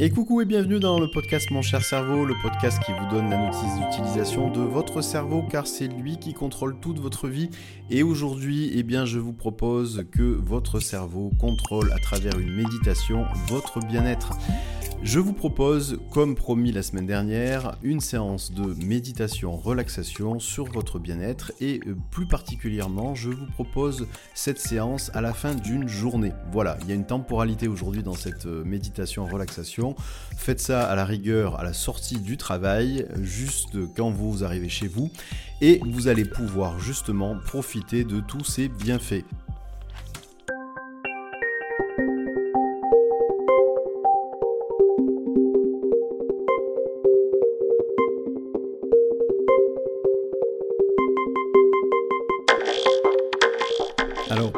Et coucou et bienvenue dans le podcast Mon cher cerveau, le podcast qui vous donne la notice d'utilisation de votre cerveau car c'est lui qui contrôle toute votre vie. Et aujourd'hui, eh bien, je vous propose que votre cerveau contrôle à travers une méditation votre bien-être. Je vous propose, comme promis la semaine dernière, une séance de méditation, relaxation sur votre bien-être et euh, plus particulièrement, je vous propose cette séance à la fin d'une journée. Voilà, il y a une temporalité aujourd'hui dans cette euh, méditation, relaxation. Faites ça à la rigueur à la sortie du travail, juste quand vous arrivez chez vous et vous allez pouvoir justement profiter de tous ces bienfaits.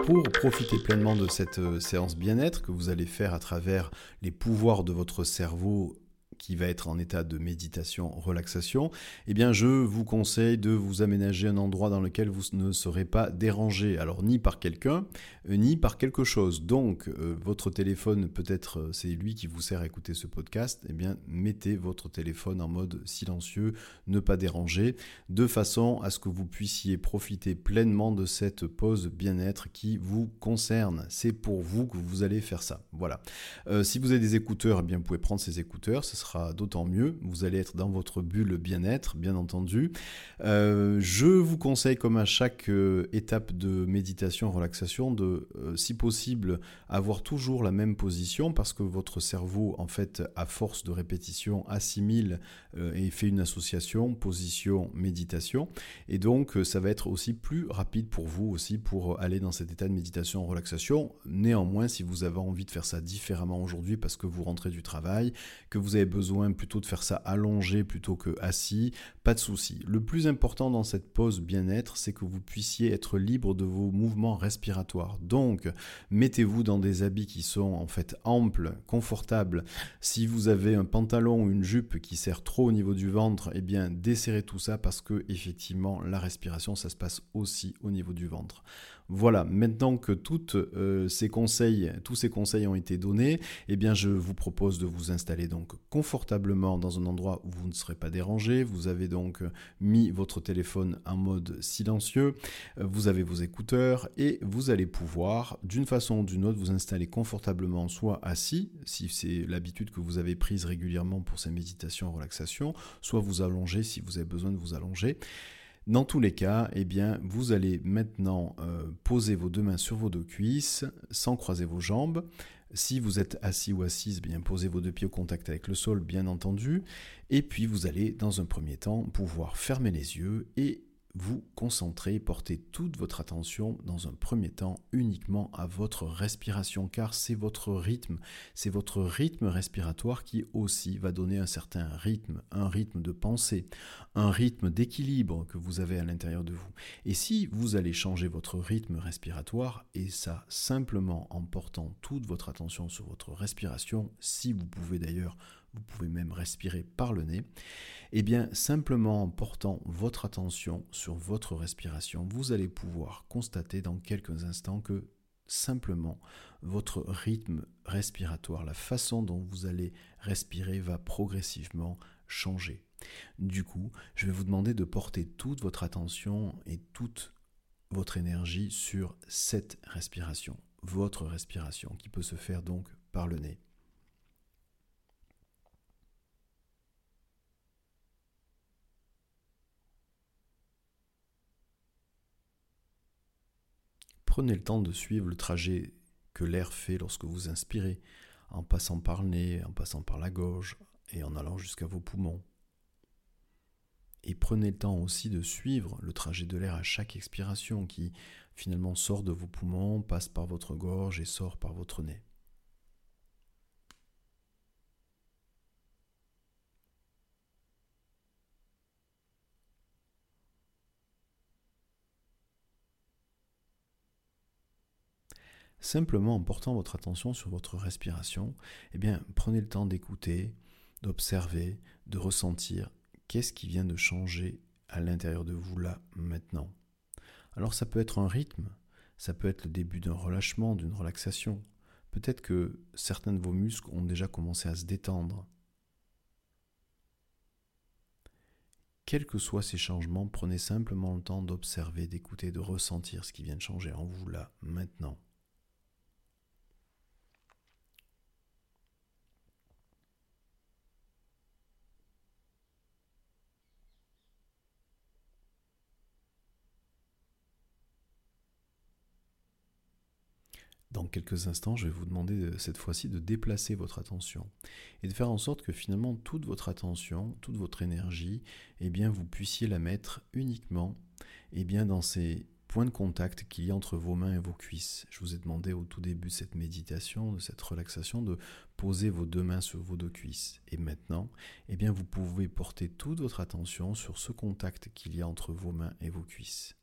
Pour profiter pleinement de cette euh, séance bien-être que vous allez faire à travers les pouvoirs de votre cerveau qui va être en état de méditation, relaxation, eh bien je vous conseille de vous aménager un endroit dans lequel vous ne serez pas dérangé, alors ni par quelqu'un, euh, ni par quelque chose. Donc euh, votre téléphone, peut-être euh, c'est lui qui vous sert à écouter ce podcast, eh bien mettez votre téléphone en mode silencieux, ne pas déranger, de façon à ce que vous puissiez profiter pleinement de cette pause bien-être qui vous concerne. C'est pour vous que vous allez faire ça. Voilà. si vous avez des écouteurs, eh bien vous pouvez prendre ces écouteurs, ce sera d'autant mieux. Vous allez être dans votre bulle bien-être, bien entendu. Euh, je vous conseille, comme à chaque euh, étape de méditation, relaxation, de, euh, si possible, avoir toujours la même position parce que votre cerveau, en fait, à force de répétition, assimile et fait une association position, méditation. Et donc, ça va être aussi plus rapide pour vous aussi pour aller dans cet état de méditation, relaxation. Néanmoins, si vous avez envie de faire ça différemment aujourd'hui parce que vous rentrez du travail, que vous avez besoin plutôt de faire ça allongé plutôt que assis, pas de souci. Le plus important dans cette pause bien-être, c'est que vous puissiez être libre de vos mouvements respiratoires. Donc, mettez-vous dans des habits qui sont en fait amples, confortables. Si vous avez un pantalon ou une jupe qui sert trop au niveau du ventre, eh bien, desserrez tout ça parce que effectivement, la respiration, ça se passe aussi au niveau du ventre. Voilà, maintenant que euh, ces conseils, tous ces conseils ont été donnés, eh je vous propose de vous installer donc confortablement dans un endroit où vous ne serez pas dérangé. Vous avez donc mis votre téléphone en mode silencieux, euh, vous avez vos écouteurs et vous allez pouvoir d'une façon ou d'une autre vous installer confortablement soit assis, si c'est l'habitude que vous avez prise régulièrement pour ces méditations relaxation, soit vous allonger si vous avez besoin de vous allonger. Dans tous les cas, eh bien, vous allez maintenant euh, poser vos deux mains sur vos deux cuisses sans croiser vos jambes. Si vous êtes assis ou assise, bien posez vos deux pieds au contact avec le sol, bien entendu. Et puis vous allez, dans un premier temps, pouvoir fermer les yeux et vous concentrer, porter toute votre attention dans un premier temps uniquement à votre respiration, car c'est votre rythme, c'est votre rythme respiratoire qui aussi va donner un certain rythme, un rythme de pensée, un rythme d'équilibre que vous avez à l'intérieur de vous. Et si vous allez changer votre rythme respiratoire, et ça simplement en portant toute votre attention sur votre respiration, si vous pouvez d'ailleurs vous pouvez même respirer par le nez, et eh bien simplement en portant votre attention sur votre respiration, vous allez pouvoir constater dans quelques instants que simplement votre rythme respiratoire, la façon dont vous allez respirer va progressivement changer. Du coup, je vais vous demander de porter toute votre attention et toute votre énergie sur cette respiration, votre respiration qui peut se faire donc par le nez. Prenez le temps de suivre le trajet que l'air fait lorsque vous inspirez, en passant par le nez, en passant par la gorge et en allant jusqu'à vos poumons. Et prenez le temps aussi de suivre le trajet de l'air à chaque expiration qui finalement sort de vos poumons, passe par votre gorge et sort par votre nez. Simplement en portant votre attention sur votre respiration, eh bien, prenez le temps d'écouter, d'observer, de ressentir qu'est-ce qui vient de changer à l'intérieur de vous là, maintenant. Alors ça peut être un rythme, ça peut être le début d'un relâchement, d'une relaxation, Peut-être que certains de vos muscles ont déjà commencé à se détendre. Quels que soient ces changements, prenez simplement le temps d'observer, d'écouter, de ressentir ce qui vient de changer en vous là, maintenant. Dans quelques instants, je vais vous demander cette fois-ci de déplacer votre attention et de faire en sorte que finalement toute votre attention, toute votre énergie, eh bien vous puissiez la mettre uniquement eh bien dans ces points de contact qu'il y a entre vos mains et vos cuisses. Je vous ai demandé au tout début de cette méditation, de cette relaxation, de poser vos deux mains sur vos deux cuisses. Et maintenant, eh bien vous pouvez porter toute votre attention sur ce contact qu'il y a entre vos mains et vos cuisses.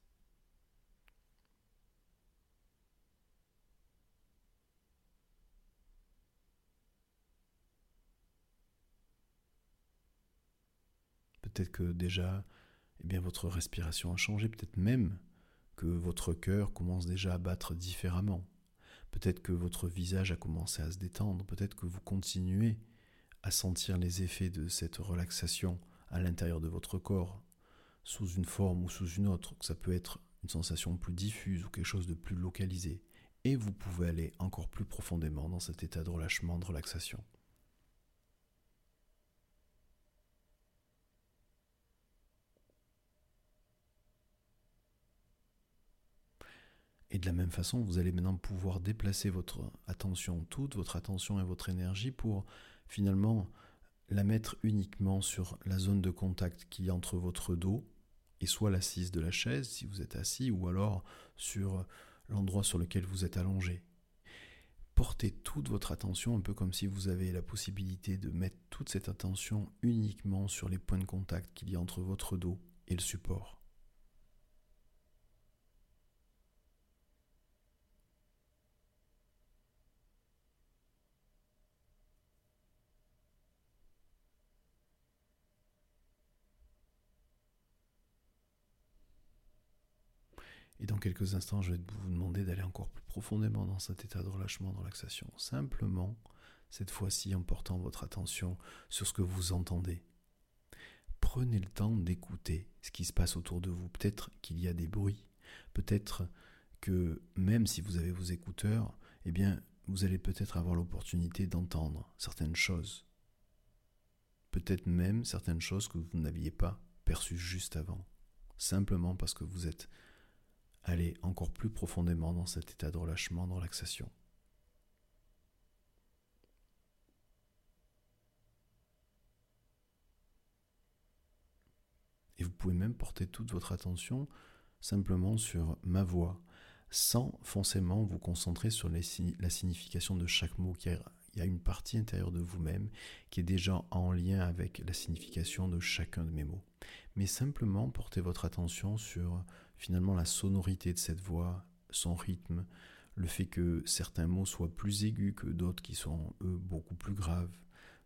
Peut-être que déjà, eh bien, votre respiration a changé. Peut-être même que votre cœur commence déjà à battre différemment. Peut-être que votre visage a commencé à se détendre. Peut-être que vous continuez à sentir les effets de cette relaxation à l'intérieur de votre corps, sous une forme ou sous une autre. Ça peut être une sensation plus diffuse ou quelque chose de plus localisé. Et vous pouvez aller encore plus profondément dans cet état de relâchement, de relaxation. Et de la même façon, vous allez maintenant pouvoir déplacer votre attention, toute votre attention et votre énergie pour finalement la mettre uniquement sur la zone de contact qui est entre votre dos et soit l'assise de la chaise si vous êtes assis ou alors sur l'endroit sur lequel vous êtes allongé. Portez toute votre attention un peu comme si vous avez la possibilité de mettre toute cette attention uniquement sur les points de contact qu'il y a entre votre dos et le support. Et dans quelques instants, je vais vous demander d'aller encore plus profondément dans cet état de relâchement, de relaxation. Simplement, cette fois-ci, en portant votre attention sur ce que vous entendez. Prenez le temps d'écouter ce qui se passe autour de vous. Peut-être qu'il y a des bruits. Peut-être que même si vous avez vos écouteurs, eh bien, vous allez peut-être avoir l'opportunité d'entendre certaines choses. Peut-être même certaines choses que vous n'aviez pas perçues juste avant. Simplement parce que vous êtes aller encore plus profondément dans cet état de relâchement, de relaxation. Et vous pouvez même porter toute votre attention simplement sur ma voix, sans forcément vous concentrer sur la signification de chaque mot. Il y a une partie intérieure de vous-même qui est déjà en lien avec la signification de chacun de mes mots. Mais simplement porter votre attention sur finalement la sonorité de cette voix, son rythme, le fait que certains mots soient plus aigus que d'autres qui sont eux beaucoup plus graves,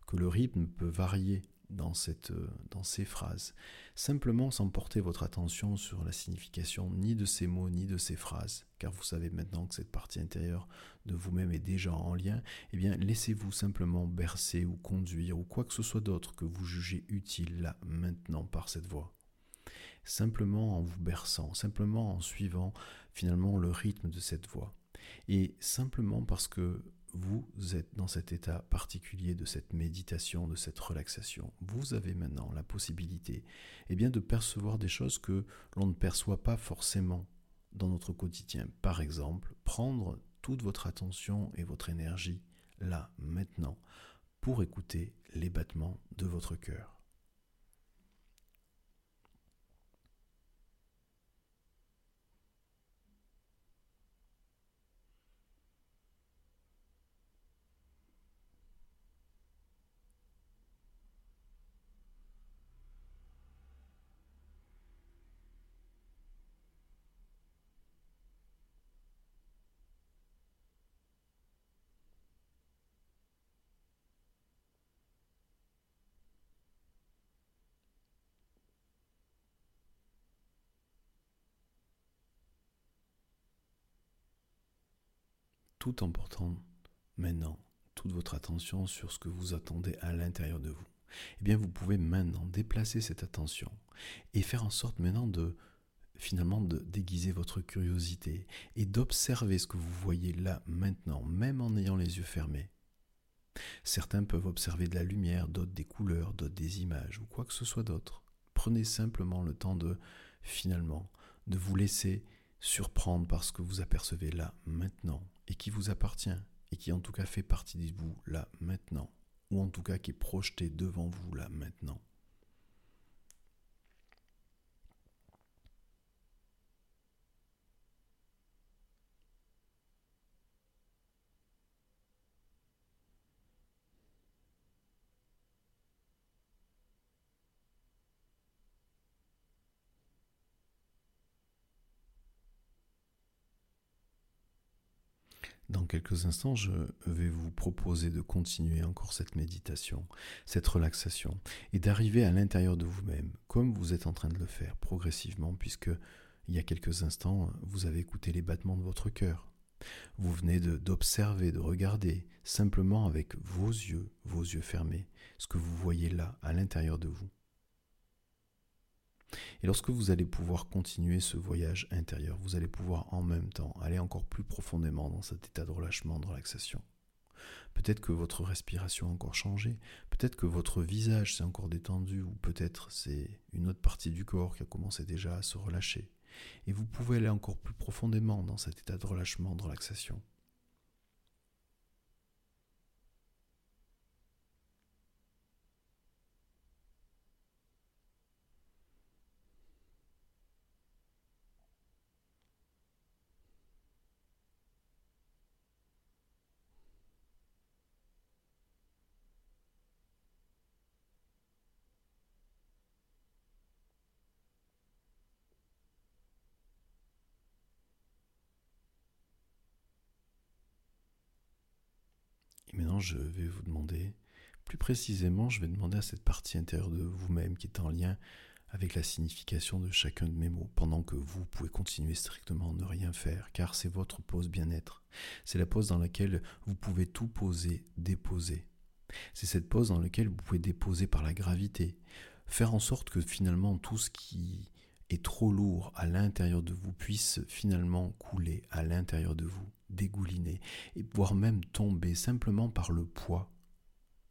que le rythme peut varier dans, cette, dans ces phrases, simplement sans porter votre attention sur la signification ni de ces mots ni de ces phrases, car vous savez maintenant que cette partie intérieure de vous-même est déjà en lien, eh bien laissez-vous simplement bercer ou conduire ou quoi que ce soit d'autre que vous jugez utile là maintenant par cette voix simplement en vous berçant, simplement en suivant finalement le rythme de cette voix. Et simplement parce que vous êtes dans cet état particulier de cette méditation, de cette relaxation, vous avez maintenant la possibilité eh bien, de percevoir des choses que l'on ne perçoit pas forcément dans notre quotidien. Par exemple, prendre toute votre attention et votre énergie là, maintenant, pour écouter les battements de votre cœur. Tout en portant maintenant toute votre attention sur ce que vous attendez à l'intérieur de vous, eh bien vous pouvez maintenant déplacer cette attention et faire en sorte maintenant de finalement de déguiser votre curiosité et d'observer ce que vous voyez là maintenant, même en ayant les yeux fermés. Certains peuvent observer de la lumière, d'autres des couleurs, d'autres des images ou quoi que ce soit d'autre. Prenez simplement le temps de finalement de vous laisser surprendre par ce que vous apercevez là maintenant et qui vous appartient et qui en tout cas fait partie de vous là maintenant ou en tout cas qui est projeté devant vous là maintenant. Dans quelques instants, je vais vous proposer de continuer encore cette méditation, cette relaxation, et d'arriver à l'intérieur de vous-même, comme vous êtes en train de le faire progressivement, puisque il y a quelques instants, vous avez écouté les battements de votre cœur. Vous venez d'observer, de, de regarder, simplement avec vos yeux, vos yeux fermés, ce que vous voyez là, à l'intérieur de vous. Et lorsque vous allez pouvoir continuer ce voyage intérieur, vous allez pouvoir en même temps aller encore plus profondément dans cet état de relâchement, de relaxation. Peut-être que votre respiration a encore changé, peut-être que votre visage s'est encore détendu, ou peut-être c'est une autre partie du corps qui a commencé déjà à se relâcher. Et vous pouvez aller encore plus profondément dans cet état de relâchement, de relaxation. Je vais vous demander, plus précisément, je vais demander à cette partie intérieure de vous-même qui est en lien avec la signification de chacun de mes mots, pendant que vous pouvez continuer strictement ne rien faire, car c'est votre pause bien-être. C'est la pause dans laquelle vous pouvez tout poser, déposer. C'est cette pause dans laquelle vous pouvez déposer par la gravité, faire en sorte que finalement tout ce qui est trop lourd à l'intérieur de vous puisse finalement couler à l'intérieur de vous, dégouliner, et voire même tomber simplement par le poids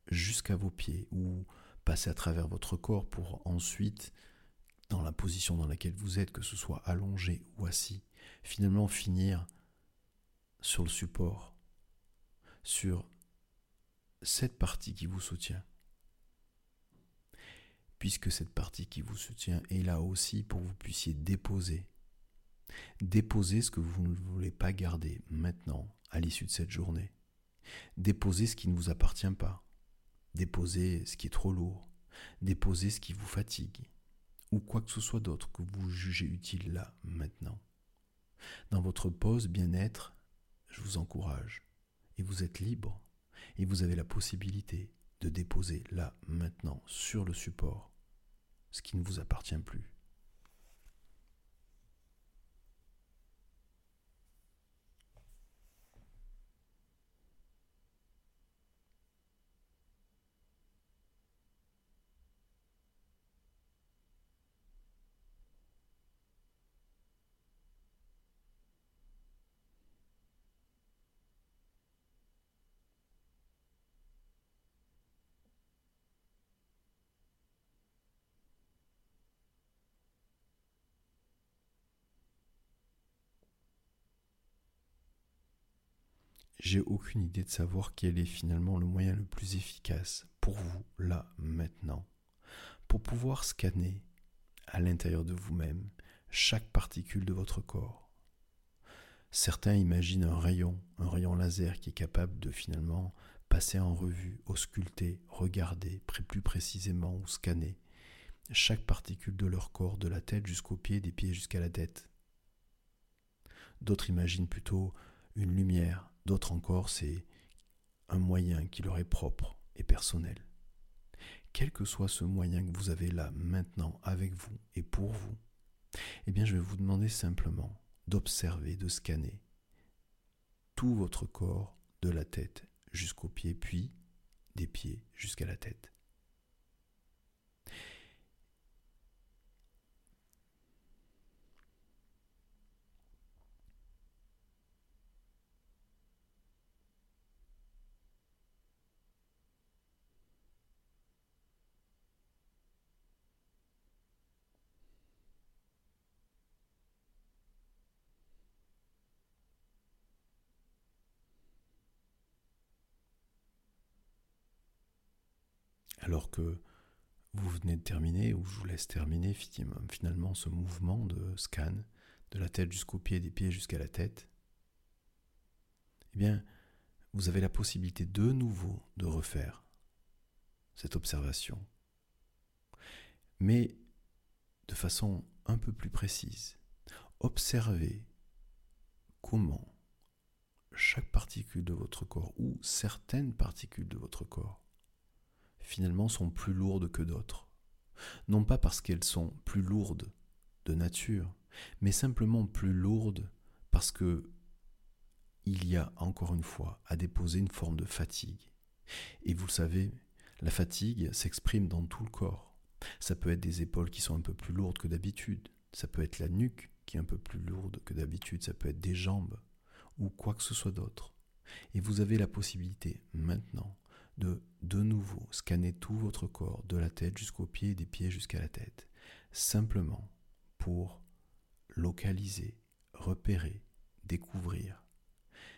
jusqu'à vos pieds ou passer à travers votre corps pour ensuite, dans la position dans laquelle vous êtes, que ce soit allongé ou assis, finalement finir sur le support, sur cette partie qui vous soutient puisque cette partie qui vous soutient est là aussi pour que vous puissiez déposer. Déposer ce que vous ne voulez pas garder maintenant, à l'issue de cette journée. Déposer ce qui ne vous appartient pas. Déposer ce qui est trop lourd. Déposer ce qui vous fatigue. Ou quoi que ce soit d'autre que vous jugez utile là, maintenant. Dans votre pause bien-être, je vous encourage. Et vous êtes libre. Et vous avez la possibilité de déposer là, maintenant, sur le support, ce qui ne vous appartient plus. J'ai aucune idée de savoir quel est finalement le moyen le plus efficace pour vous, là, maintenant, pour pouvoir scanner à l'intérieur de vous-même chaque particule de votre corps. Certains imaginent un rayon, un rayon laser qui est capable de finalement passer en revue, ausculter, regarder plus précisément ou scanner chaque particule de leur corps, de la tête jusqu'aux pieds, des pieds jusqu'à la tête. D'autres imaginent plutôt une lumière, D'autres encore, c'est un moyen qui leur est propre et personnel. Quel que soit ce moyen que vous avez là maintenant avec vous et pour vous, eh bien je vais vous demander simplement d'observer, de scanner tout votre corps de la tête jusqu'aux pieds, puis des pieds jusqu'à la tête. Alors que vous venez de terminer, ou je vous laisse terminer finalement ce mouvement de scan de la tête jusqu'aux pieds, des pieds jusqu'à la tête, eh bien, vous avez la possibilité de nouveau de refaire cette observation, mais de façon un peu plus précise. Observez comment chaque particule de votre corps ou certaines particules de votre corps finalement sont plus lourdes que d'autres. Non pas parce qu'elles sont plus lourdes de nature, mais simplement plus lourdes parce que il y a encore une fois à déposer une forme de fatigue. Et vous savez, la fatigue s'exprime dans tout le corps. Ça peut être des épaules qui sont un peu plus lourdes que d'habitude, ça peut être la nuque qui est un peu plus lourde que d'habitude, ça peut être des jambes ou quoi que ce soit d'autre. Et vous avez la possibilité maintenant de de nouveau scanner tout votre corps, de la tête jusqu'aux pieds, des pieds jusqu'à la tête, simplement pour localiser, repérer, découvrir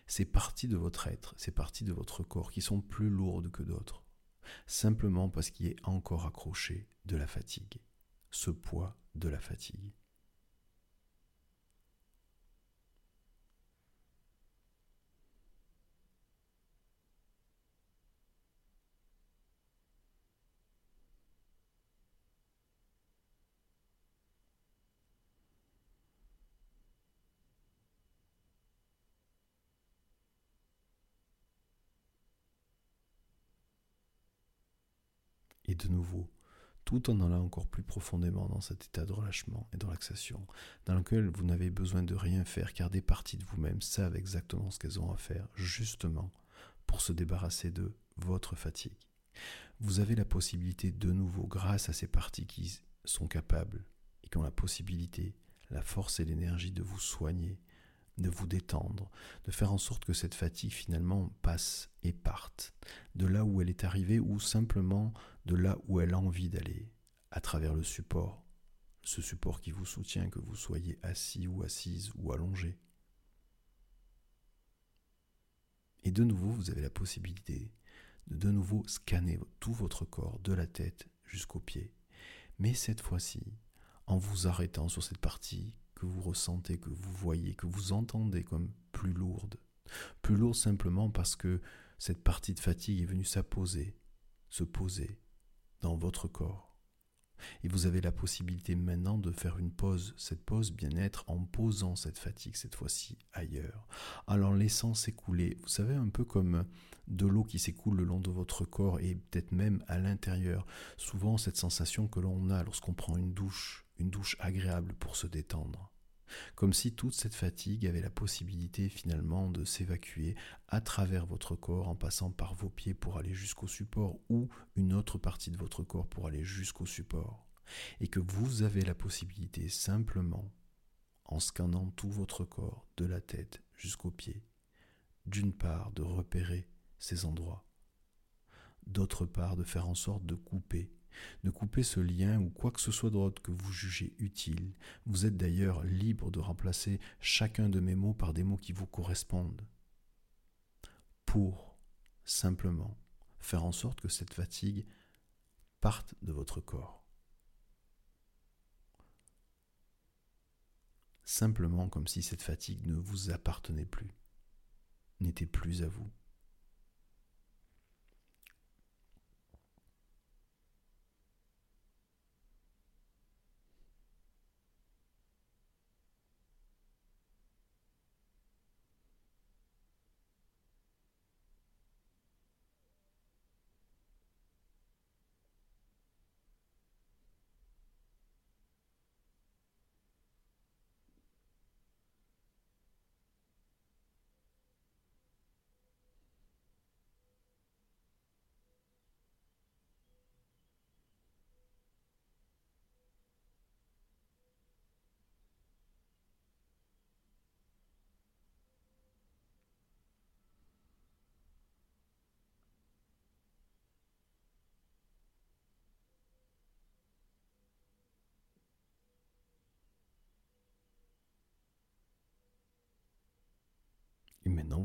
ces parties de votre être, ces parties de votre corps qui sont plus lourdes que d'autres, simplement parce qu'il est encore accroché de la fatigue, ce poids de la fatigue. Nouveau, tout en allant encore plus profondément dans cet état de relâchement et de relaxation, dans lequel vous n'avez besoin de rien faire, car des parties de vous-même savent exactement ce qu'elles ont à faire, justement, pour se débarrasser de votre fatigue. Vous avez la possibilité de nouveau, grâce à ces parties qui sont capables et qui ont la possibilité, la force et l'énergie de vous soigner, de vous détendre, de faire en sorte que cette fatigue finalement passe et parte de là où elle est arrivée ou simplement de là où elle a envie d'aller, à travers le support, ce support qui vous soutient, que vous soyez assis ou assise ou allongé. Et de nouveau, vous avez la possibilité de de nouveau scanner tout votre corps, de la tête jusqu'aux pieds, mais cette fois-ci en vous arrêtant sur cette partie que vous ressentez, que vous voyez, que vous entendez comme plus lourde. Plus lourde simplement parce que cette partie de fatigue est venue s'apposer, se poser dans votre corps. Et vous avez la possibilité maintenant de faire une pause, cette pause bien-être en posant cette fatigue cette fois-ci ailleurs, en laissant s'écouler, vous savez, un peu comme de l'eau qui s'écoule le long de votre corps et peut-être même à l'intérieur. Souvent cette sensation que l'on a lorsqu'on prend une douche, une douche agréable pour se détendre. Comme si toute cette fatigue avait la possibilité finalement de s'évacuer à travers votre corps en passant par vos pieds pour aller jusqu'au support ou une autre partie de votre corps pour aller jusqu'au support. Et que vous avez la possibilité simplement, en scannant tout votre corps, de la tête jusqu'aux pieds, d'une part de repérer ces endroits, d'autre part de faire en sorte de couper de couper ce lien ou quoi que ce soit d'autre que vous jugez utile. Vous êtes d'ailleurs libre de remplacer chacun de mes mots par des mots qui vous correspondent. Pour simplement faire en sorte que cette fatigue parte de votre corps. Simplement comme si cette fatigue ne vous appartenait plus, n'était plus à vous.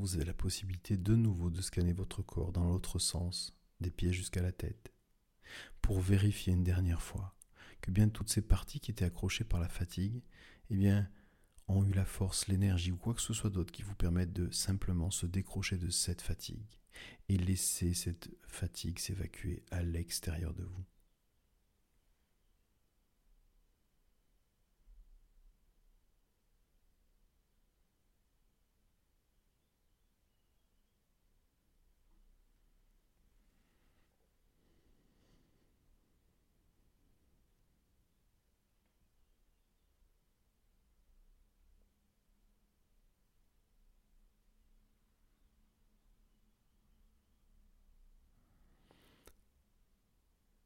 Vous avez la possibilité de nouveau de scanner votre corps dans l'autre sens, des pieds jusqu'à la tête, pour vérifier une dernière fois que bien toutes ces parties qui étaient accrochées par la fatigue, eh bien, ont eu la force, l'énergie ou quoi que ce soit d'autre qui vous permette de simplement se décrocher de cette fatigue et laisser cette fatigue s'évacuer à l'extérieur de vous.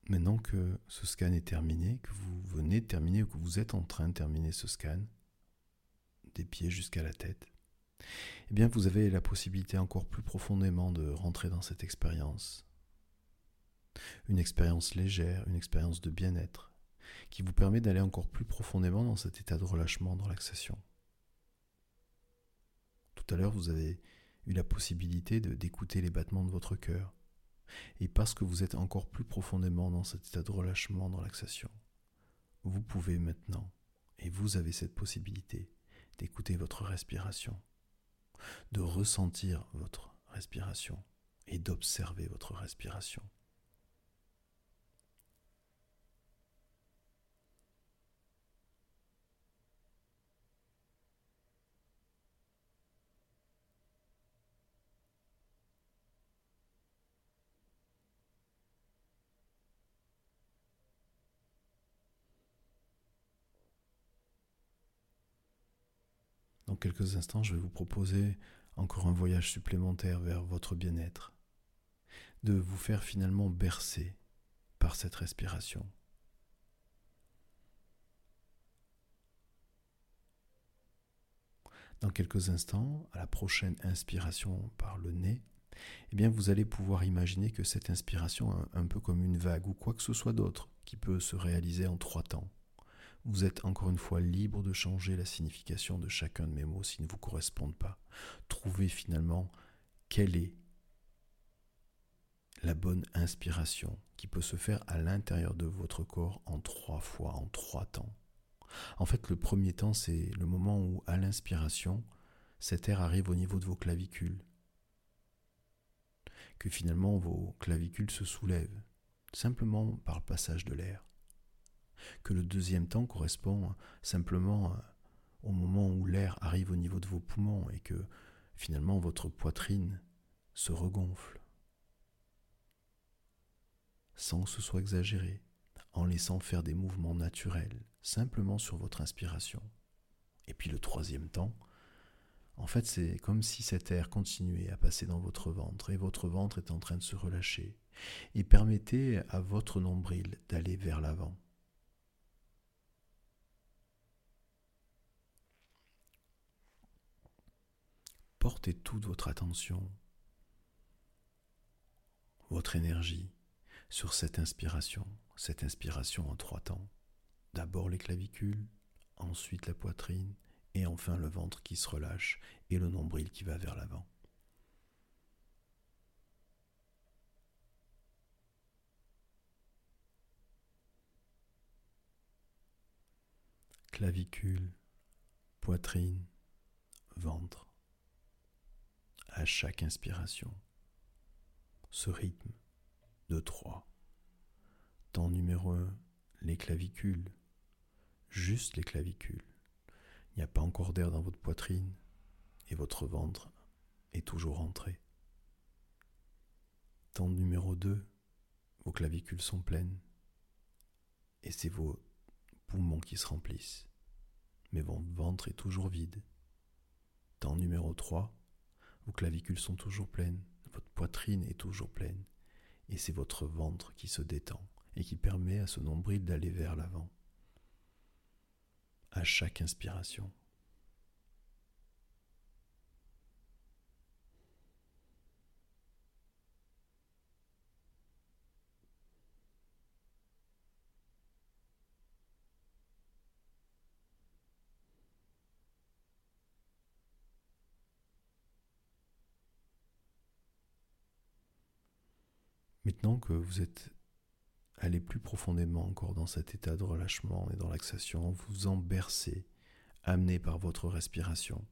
Maintenant que ce scan est terminé, que vous venez de terminer ou que vous êtes en train de terminer ce scan, des pieds jusqu'à la tête, eh bien vous avez la possibilité encore plus profondément de rentrer dans cette expérience. Une expérience légère, une expérience de bien-être, qui vous permet d'aller encore plus profondément dans cet état de relâchement, de relaxation. Tout à l'heure, vous avez eu la possibilité d'écouter les battements de votre cœur, et parce que vous êtes encore plus profondément dans cet état de relâchement, de relaxation, vous pouvez maintenant, et vous avez cette possibilité, d'écouter votre respiration, de ressentir votre respiration et d'observer votre respiration. Quelques instants, je vais vous proposer encore un voyage supplémentaire vers votre bien-être, de vous faire finalement bercer par cette respiration. Dans quelques instants, à la prochaine inspiration par le nez, eh bien vous allez pouvoir imaginer que cette inspiration un peu comme une vague ou quoi que ce soit d'autre qui peut se réaliser en trois temps. Vous êtes encore une fois libre de changer la signification de chacun de mes mots s'ils ne vous correspondent pas. Trouvez finalement quelle est la bonne inspiration qui peut se faire à l'intérieur de votre corps en trois fois, en trois temps. En fait, le premier temps, c'est le moment où, à l'inspiration, cet air arrive au niveau de vos clavicules. Que finalement vos clavicules se soulèvent, simplement par le passage de l'air que le deuxième temps correspond simplement au moment où l'air arrive au niveau de vos poumons et que finalement votre poitrine se regonfle sans que ce soit exagéré, en laissant faire des mouvements naturels, simplement sur votre inspiration. Et puis le troisième temps, en fait c'est comme si cet air continuait à passer dans votre ventre et votre ventre est en train de se relâcher et permettez à votre nombril d'aller vers l'avant. Portez toute votre attention, votre énergie sur cette inspiration, cette inspiration en trois temps. D'abord les clavicules, ensuite la poitrine, et enfin le ventre qui se relâche et le nombril qui va vers l'avant. Clavicule, poitrine, ventre à chaque inspiration. Ce rythme de 3. Temps numéro 1, les clavicules. Juste les clavicules. Il n'y a pas encore d'air dans votre poitrine et votre ventre est toujours rentré. Temps numéro 2, vos clavicules sont pleines et c'est vos poumons qui se remplissent, mais votre ventre est toujours vide. Temps numéro 3, vos clavicules sont toujours pleines, votre poitrine est toujours pleine, et c'est votre ventre qui se détend et qui permet à ce nombril d'aller vers l'avant. À chaque inspiration. Maintenant que vous êtes allé plus profondément encore dans cet état de relâchement et de relaxation, vous en bercez, amené par votre respiration,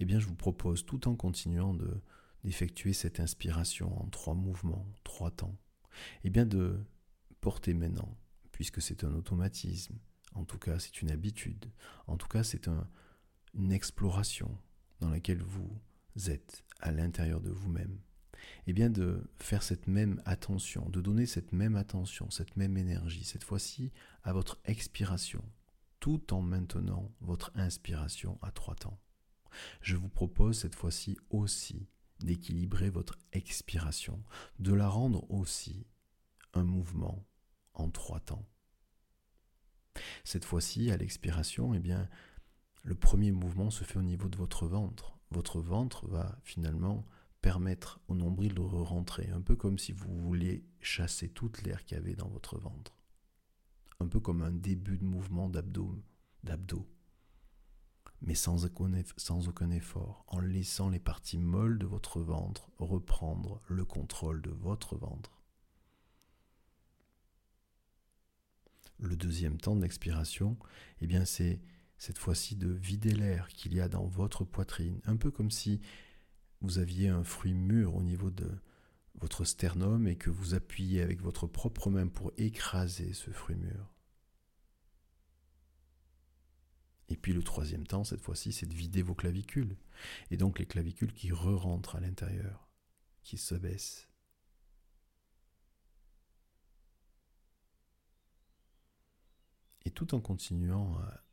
eh bien je vous propose, tout en continuant de d'effectuer cette inspiration en trois mouvements, trois temps, eh bien de porter maintenant, puisque c'est un automatisme, en tout cas c'est une habitude, en tout cas c'est une exploration dans laquelle vous êtes à l'intérieur de vous-même, eh bien de faire cette même attention, de donner cette même attention, cette même énergie, cette fois-ci à votre expiration, tout en maintenant votre inspiration à trois temps. Je vous propose cette fois-ci aussi d'équilibrer votre expiration, de la rendre aussi un mouvement en trois temps. Cette fois-ci, à l'expiration, eh bien, le premier mouvement se fait au niveau de votre ventre. Votre ventre va finalement permettre au nombril de rentrer, un peu comme si vous vouliez chasser toute l'air qu'il y avait dans votre ventre. Un peu comme un début de mouvement d'abdos. Mais sans sans aucun effort, en laissant les parties molles de votre ventre reprendre le contrôle de votre ventre. Le deuxième temps d'expiration, eh bien c'est cette fois-ci de vider l'air qu'il y a dans votre poitrine, un peu comme si vous aviez un fruit mûr au niveau de votre sternum et que vous appuyez avec votre propre main pour écraser ce fruit mûr. Et puis le troisième temps, cette fois-ci, c'est de vider vos clavicules. Et donc les clavicules qui re-rentrent à l'intérieur, qui se baissent. Et tout en continuant à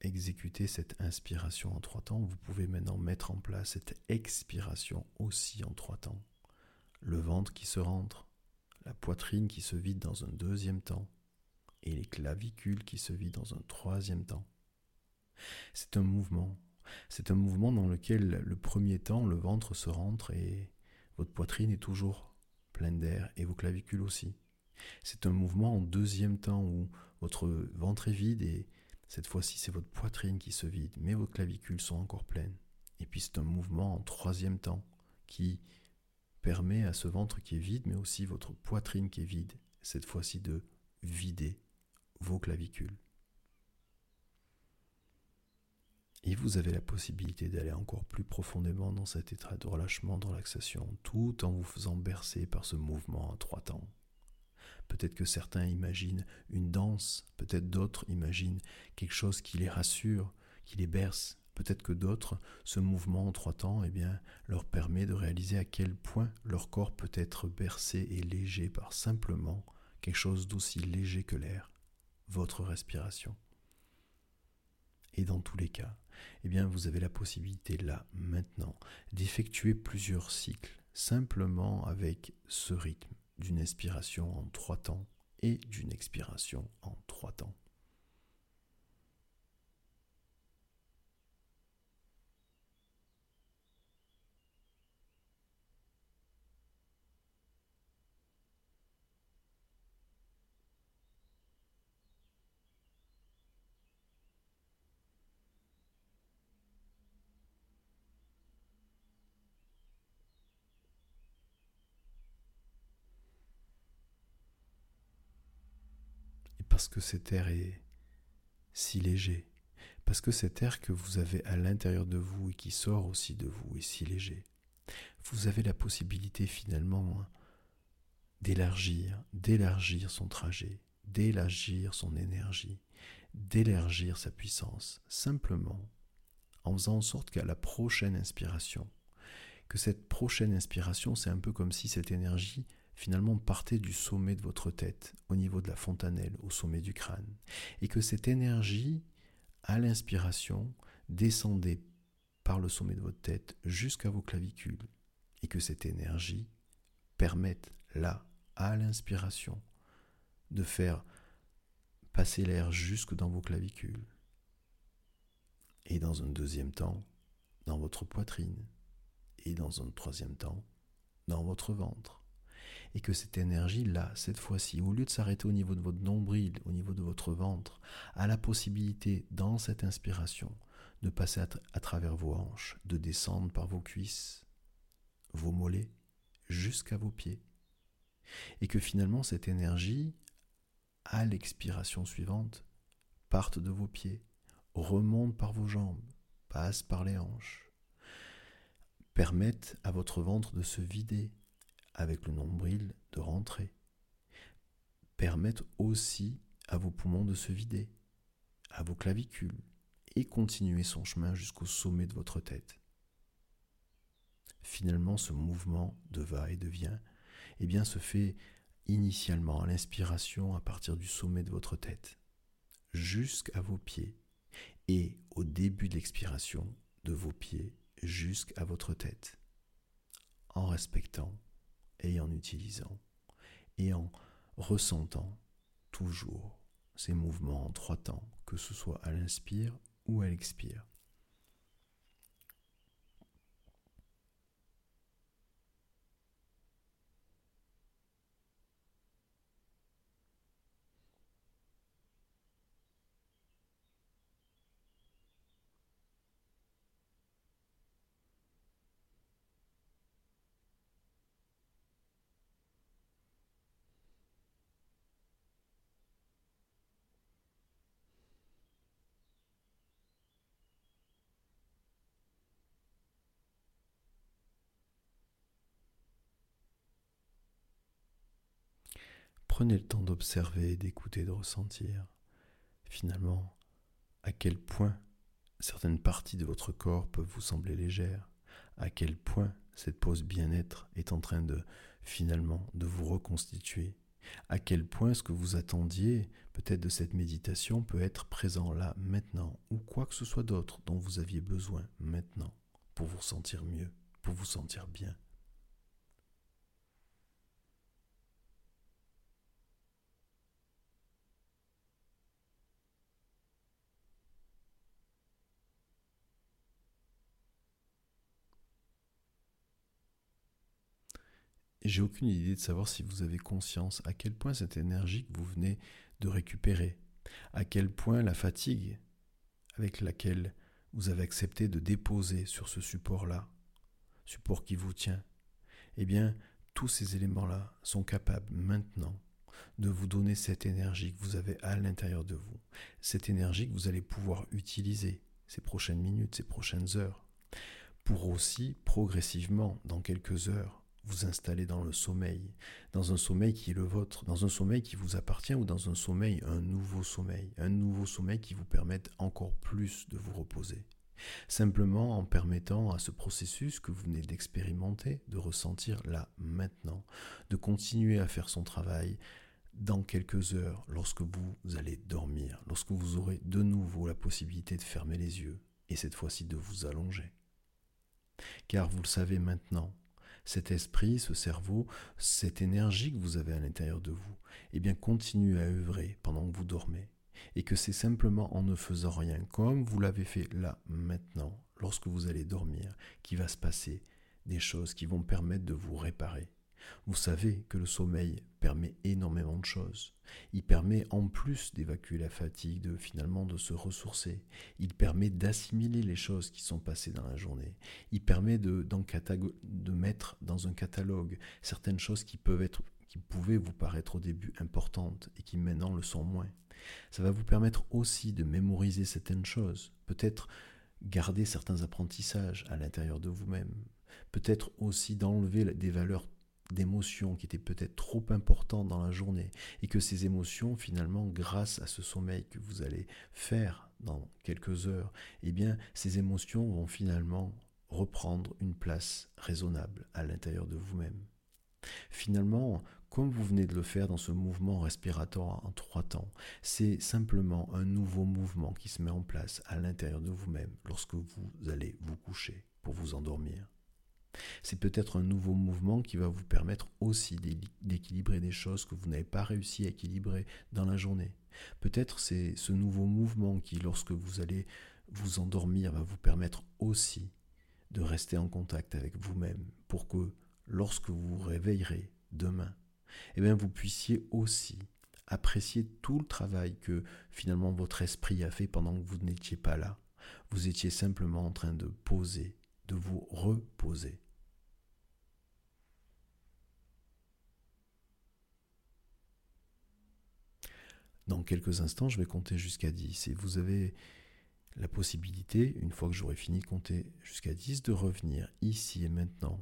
exécuter cette inspiration en trois temps, vous pouvez maintenant mettre en place cette expiration aussi en trois temps. Le ventre qui se rentre, la poitrine qui se vide dans un deuxième temps, et les clavicules qui se vident dans un troisième temps. C'est un mouvement. C'est un mouvement dans lequel le premier temps, le ventre se rentre et votre poitrine est toujours pleine d'air et vos clavicules aussi. C'est un mouvement en deuxième temps où votre ventre est vide et cette fois-ci c'est votre poitrine qui se vide, mais vos clavicules sont encore pleines. Et puis c'est un mouvement en troisième temps qui permet à ce ventre qui est vide, mais aussi votre poitrine qui est vide, cette fois-ci de vider vos clavicules. Et vous avez la possibilité d'aller encore plus profondément dans cet état de relâchement, de relaxation, tout en vous faisant bercer par ce mouvement à trois temps. Peut-être que certains imaginent une danse, peut-être d'autres imaginent quelque chose qui les rassure, qui les berce. Peut-être que d'autres, ce mouvement en trois temps, eh bien, leur permet de réaliser à quel point leur corps peut être bercé et léger par simplement quelque chose d'aussi léger que l'air, votre respiration. Et dans tous les cas, eh bien, vous avez la possibilité là, maintenant, d'effectuer plusieurs cycles, simplement avec ce rythme d'une inspiration en trois temps et d'une expiration en trois temps. Parce que cet air est si léger, parce que cet air que vous avez à l'intérieur de vous et qui sort aussi de vous est si léger. Vous avez la possibilité finalement d'élargir, d'élargir son trajet, d'élargir son énergie, d'élargir sa puissance, simplement en faisant en sorte qu'à la prochaine inspiration, que cette prochaine inspiration, c'est un peu comme si cette énergie finalement partez du sommet de votre tête, au niveau de la fontanelle, au sommet du crâne, et que cette énergie, à l'inspiration, descendait par le sommet de votre tête jusqu'à vos clavicules, et que cette énergie permette là, à l'inspiration, de faire passer l'air jusque dans vos clavicules, et dans un deuxième temps, dans votre poitrine, et dans un troisième temps, dans votre ventre et que cette énergie-là, cette fois-ci, au lieu de s'arrêter au niveau de votre nombril, au niveau de votre ventre, a la possibilité, dans cette inspiration, de passer à, travers vos hanches, de descendre par vos cuisses, vos mollets, jusqu'à vos pieds, Et que finalement cette énergie, à l'expiration suivante, parte de vos pieds, remonte par vos jambes, passe par les hanches, permette à votre ventre de se vider avec le nombril de rentrer, permette aussi à vos poumons de se vider, à vos clavicules, et continuer son chemin jusqu'au sommet de votre tête. Finalement, ce mouvement de va et de vient eh bien, se fait initialement à l'inspiration à partir du sommet de votre tête, jusqu'à vos pieds, et au début de l'expiration de vos pieds jusqu'à votre tête, en respectant et en utilisant et en ressentant toujours ces mouvements en trois temps, que ce soit à l'inspire ou à l'expire. Prenez le temps d'observer, d'écouter, de ressentir. Finalement, à quel point certaines parties de votre corps peuvent vous sembler légères, à quel point cette pause bien-être est en train de finalement de vous reconstituer, à quel point ce que vous attendiez peut-être de cette méditation peut être présent là maintenant, ou quoi que ce soit d'autre dont vous aviez besoin maintenant pour vous sentir mieux, pour vous sentir bien. J'ai aucune idée de savoir si vous avez conscience à quel point cette énergie que vous venez de récupérer, à quel point la fatigue avec laquelle vous avez accepté de déposer sur ce support-là, support qui vous tient, eh bien, tous ces éléments-là sont capables maintenant de vous donner cette énergie que vous avez à l'intérieur de vous, cette énergie que vous allez pouvoir utiliser ces prochaines minutes, ces prochaines heures, pour aussi progressivement, dans quelques heures, vous installer dans le sommeil, dans un sommeil qui est le vôtre, dans un sommeil qui vous appartient ou dans un sommeil, un nouveau sommeil, un nouveau sommeil qui vous permette encore plus de vous reposer. Simplement en permettant à ce processus que vous venez d'expérimenter de ressentir là maintenant, de continuer à faire son travail dans quelques heures lorsque vous allez dormir, lorsque vous aurez de nouveau la possibilité de fermer les yeux et cette fois-ci de vous allonger. Car vous le savez maintenant, cet esprit, ce cerveau, cette énergie que vous avez à l'intérieur de vous, eh bien continue à œuvrer pendant que vous dormez. Et que c'est simplement en ne faisant rien, comme vous l'avez fait là, maintenant, lorsque vous allez dormir, qu'il va se passer des choses qui vont permettre de vous réparer. Vous savez que le sommeil permet énormément de choses. Il permet en plus d'évacuer la fatigue, de finalement de se ressourcer. Il permet d'assimiler les choses qui sont passées dans la journée. Il permet de, mettre dans un catalogue certaines choses qui peuvent être qui pouvaient vous paraître au début importantes et qui maintenant le sont moins. Ça va vous permettre aussi de mémoriser certaines choses, peut-être garder certains apprentissages à l'intérieur de vous-même, peut-être aussi d'enlever des valeurs d'émotions qui étaient peut-être trop importantes dans la journée et que ces émotions finalement grâce à ce sommeil que vous allez faire dans quelques heures eh bien ces émotions vont finalement reprendre une place raisonnable à l'intérieur de vous-même finalement comme vous venez de le faire dans ce mouvement respiratoire en trois temps, c'est simplement un nouveau mouvement qui se met en place à l'intérieur de vous-même lorsque vous allez vous coucher pour vous endormir. C'est peut-être un nouveau mouvement qui va vous permettre aussi d'équilibrer des choses que vous n'avez pas réussi à équilibrer dans la journée. Peut-être c'est ce nouveau mouvement qui, lorsque vous allez vous endormir, va vous permettre aussi de rester en contact avec vous-même pour que lorsque vous vous réveillerez demain, eh bien vous puissiez aussi apprécier tout le travail que finalement votre esprit a fait pendant que vous n'étiez pas là. Vous étiez simplement en train de poser, de vous reposer. Dans quelques instants, je vais compter jusqu'à 10 et vous avez la possibilité, une fois que j'aurai fini de compter jusqu'à 10, de revenir ici et maintenant,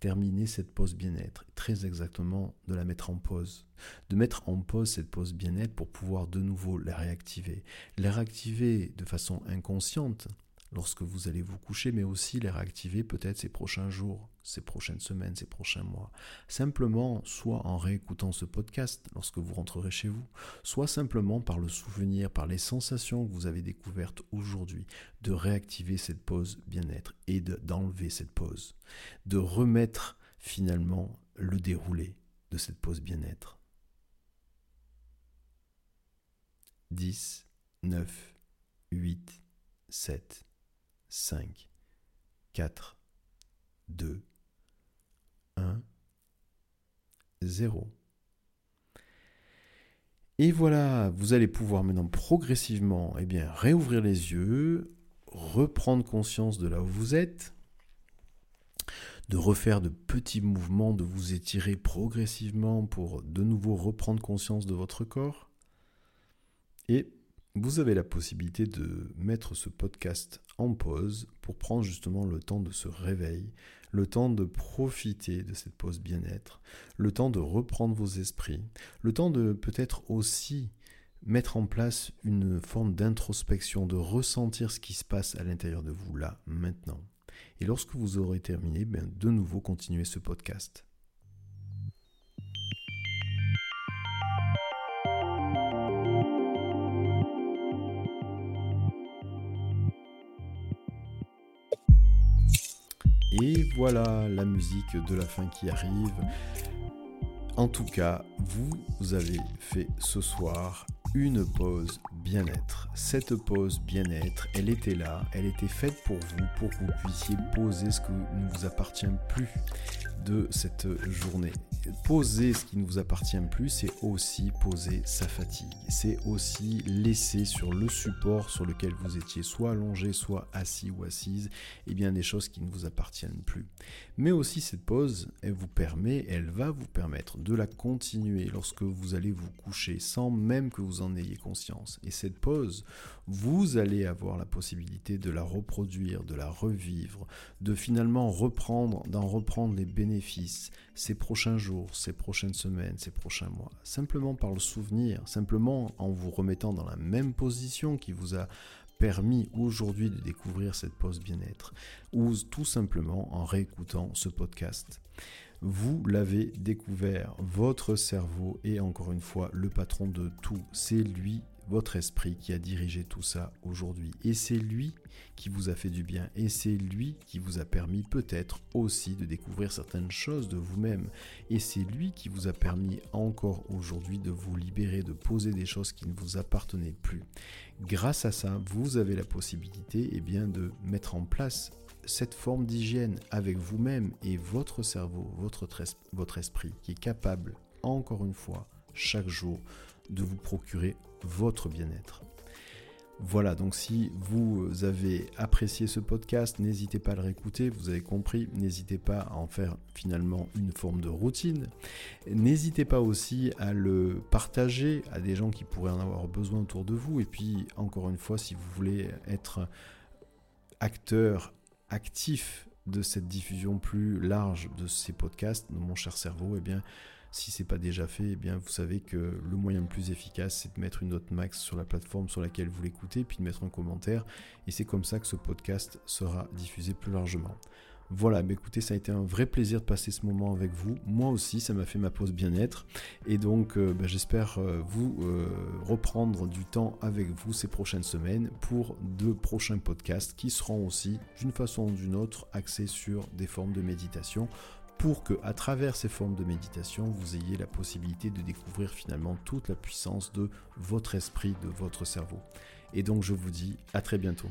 terminer cette pause bien-être, très exactement de la mettre en pause, de mettre en pause cette pause bien-être pour pouvoir de nouveau la réactiver, la réactiver de façon inconsciente, lorsque vous allez vous coucher, mais aussi les réactiver peut-être ces prochains jours, ces prochaines semaines, ces prochains mois. Simplement, soit en réécoutant ce podcast lorsque vous rentrerez chez vous, soit simplement par le souvenir, par les sensations que vous avez découvertes aujourd'hui, de réactiver cette pause bien-être et d'enlever cette pause, de remettre finalement le déroulé de cette pause bien-être. 10, 9, 8, 7, 5, 4, 2, 1, 0. Et voilà, vous allez pouvoir maintenant progressivement eh bien, réouvrir les yeux, reprendre conscience de là où vous êtes, de refaire de petits mouvements, de vous étirer progressivement pour de nouveau reprendre conscience de votre corps. Et vous avez la possibilité de mettre ce podcast en pause pour prendre justement le temps de ce réveil, le temps de profiter de cette pause bien-être, le temps de reprendre vos esprits, le temps de peut-être aussi mettre en place une forme d'introspection, de ressentir ce qui se passe à l'intérieur de vous là, maintenant. Et lorsque vous aurez terminé, bien, de nouveau continuez ce podcast. Et voilà la musique de la fin qui arrive. En tout cas, vous avez fait ce soir une pause bien-être. Cette pause bien-être, elle était là, elle était faite pour vous, pour que vous puissiez poser ce qui ne vous appartient plus de cette journée. Poser ce qui ne vous appartient plus, c'est aussi poser sa fatigue. C'est aussi laisser sur le support sur lequel vous étiez soit allongé, soit assis ou assise, et eh bien des choses qui ne vous appartiennent plus. Mais aussi cette pause, elle vous permet, elle va vous permettre de la continuer lorsque vous allez vous coucher sans même que vous en ayez conscience. Et cette pause, vous allez avoir la possibilité de la reproduire, de la revivre, de finalement reprendre, d'en reprendre les bénéfices ces prochains jours, ces prochaines semaines, ces prochains mois. Simplement par le souvenir, simplement en vous remettant dans la même position qui vous a permis aujourd'hui de découvrir cette pause bien-être, ou tout simplement en réécoutant ce podcast. Vous l'avez découvert, votre cerveau est encore une fois le patron de tout, c'est lui votre esprit qui a dirigé tout ça aujourd'hui. Et c'est lui qui vous a fait du bien. Et c'est lui qui vous a permis peut-être aussi de découvrir certaines choses de vous-même. Et c'est lui qui vous a permis encore aujourd'hui de vous libérer, de poser des choses qui ne vous appartenaient plus. Grâce à ça, vous avez la possibilité eh bien, de mettre en place cette forme d'hygiène avec vous-même et votre cerveau, votre, votre esprit, qui est capable, encore une fois, chaque jour, de vous procurer votre bien-être. Voilà, donc si vous avez apprécié ce podcast, n'hésitez pas à le réécouter, vous avez compris, n'hésitez pas à en faire finalement une forme de routine. N'hésitez pas aussi à le partager à des gens qui pourraient en avoir besoin autour de vous. Et puis, encore une fois, si vous voulez être acteur actif de cette diffusion plus large de ces podcasts, mon cher cerveau, eh bien, si ce n'est pas déjà fait, eh bien vous savez que le moyen le plus efficace, c'est de mettre une note max sur la plateforme sur laquelle vous l'écoutez, puis de mettre un commentaire. Et c'est comme ça que ce podcast sera diffusé plus largement. Voilà, mais écoutez, ça a été un vrai plaisir de passer ce moment avec vous. Moi aussi, ça m'a fait ma pause bien-être. Et donc, euh, bah, j'espère euh, vous euh, reprendre du temps avec vous ces prochaines semaines pour de prochains podcasts qui seront aussi, d'une façon ou d'une autre, axés sur des formes de méditation pour que, à travers ces formes de méditation, vous ayez la possibilité de découvrir finalement toute la puissance de votre esprit, de votre cerveau. Et donc, je vous dis à très bientôt.